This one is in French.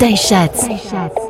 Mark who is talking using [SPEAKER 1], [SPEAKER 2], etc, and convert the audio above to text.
[SPEAKER 1] Day
[SPEAKER 2] Sheds. Day Sheds.